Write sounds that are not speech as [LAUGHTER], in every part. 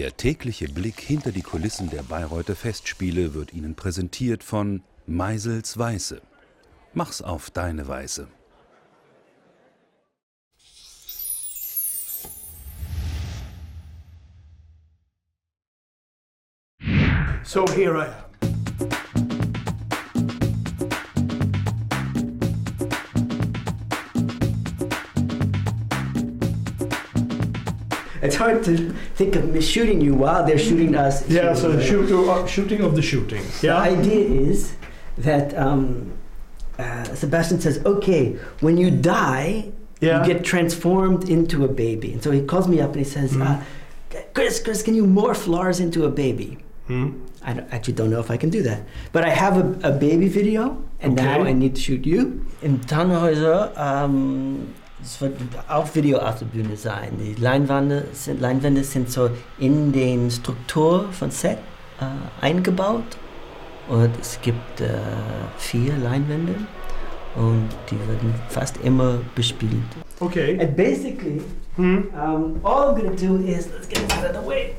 Der tägliche Blick hinter die Kulissen der Bayreuther Festspiele wird Ihnen präsentiert von Meisels Weiße. Mach's auf deine Weise. So here I am. It's hard to think of shooting you while they're shooting us. Yeah, so Right? shoot, uh, shooting of the shooting. The idea is that um, uh, Sebastian says, okay, when you die, Yeah. you get transformed into a baby. And so he calls me up and he says, Mhm. uh, Chris, Chris, can you morph Lars into a baby? Hmm. I don't, actually don't know if I can do that. But I have a, a baby video, and now I need to shoot you. Im Tannhäuser, ähm, es wird auch Video auf der Bühne sein. Die Leinwände sind, Leinwände sind so in den Struktur von Set äh, eingebaut. Und es gibt äh, vier Leinwände und die werden fast immer bespielt. Okay. And basically, Hmm. um, all I'm gonna do is, let's get this out of the way.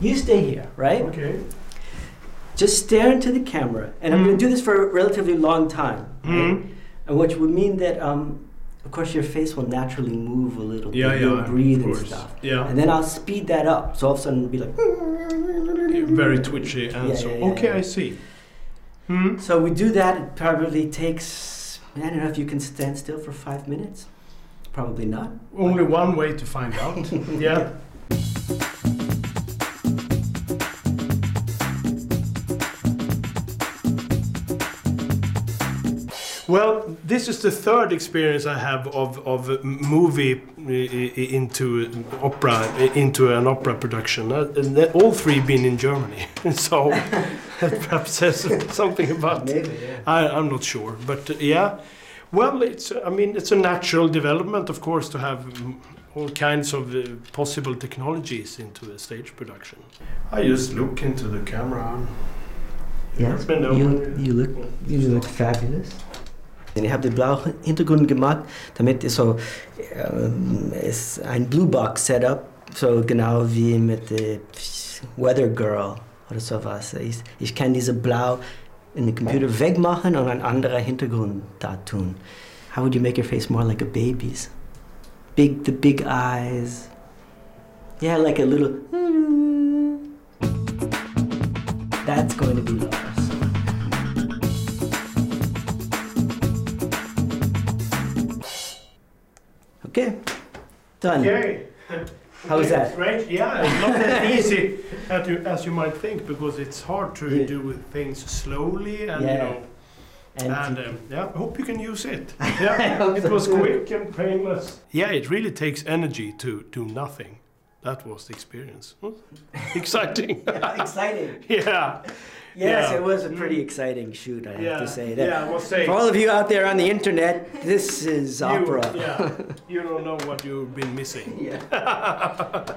You stay here, right? Okay. just stare into the camera, and I'm Mm. going to do this for a relatively long time, right? Mm. And which would mean that, um, of course, your face will naturally move a little Yeah, bit. yeah. You'll breathe and stuff. Yeah. And then I'll speed that up, so all of a sudden it'll be like. Very twitchy and Yeah, so. yeah, yeah, okay. I see. Hmm. So we do that. It probably takes. I don't know if you can stand still for five minutes. Probably not. Only one way to find out. [LAUGHS] yeah. Well, this is the third experience I have of, of a movie i- i- into opera into an opera production. Uh, and all three been in Germany, [LAUGHS] so [LAUGHS] that perhaps says something about. Maybe, yeah. I, I'm not sure, but uh, yeah. Well, it's I mean it's a natural development, of course, to have all kinds of uh, possible technologies into a stage production. I just look into the camera. and Yes, let me know you, you look you look fabulous. Ich habe den blauen Hintergrund gemacht, damit es so ähm, ist ein Blue Box Setup, so genau wie mit der Weather Girl oder sowas. Ich, ich kann diese Blau in den Computer wegmachen und ein anderer Hintergrund da tun. How would you make your face more like a baby's? Big, the big eyes. Yeah, like a little. That's going to be Lars. Okay, done. Okay. How was that? Great. Yeah, it's not that [LAUGHS] easy as you, as you might think because it's hard to Yeah. do things slowly and you Yeah. know. And, And um, yeah, I hope you can use it. [LAUGHS] Yeah, it was quick and painless. Yeah, it really takes energy to do nothing. That was the experience. Hmm? Exciting. [LAUGHS] exciting. yeah. Yes, Yeah. it was a Mm. pretty exciting shoot, I have to say. That. Yeah, must say. For all of you out there on the internet, this is you, opera. Yeah, [LAUGHS] you don't know what you've been missing. Yeah. [LAUGHS]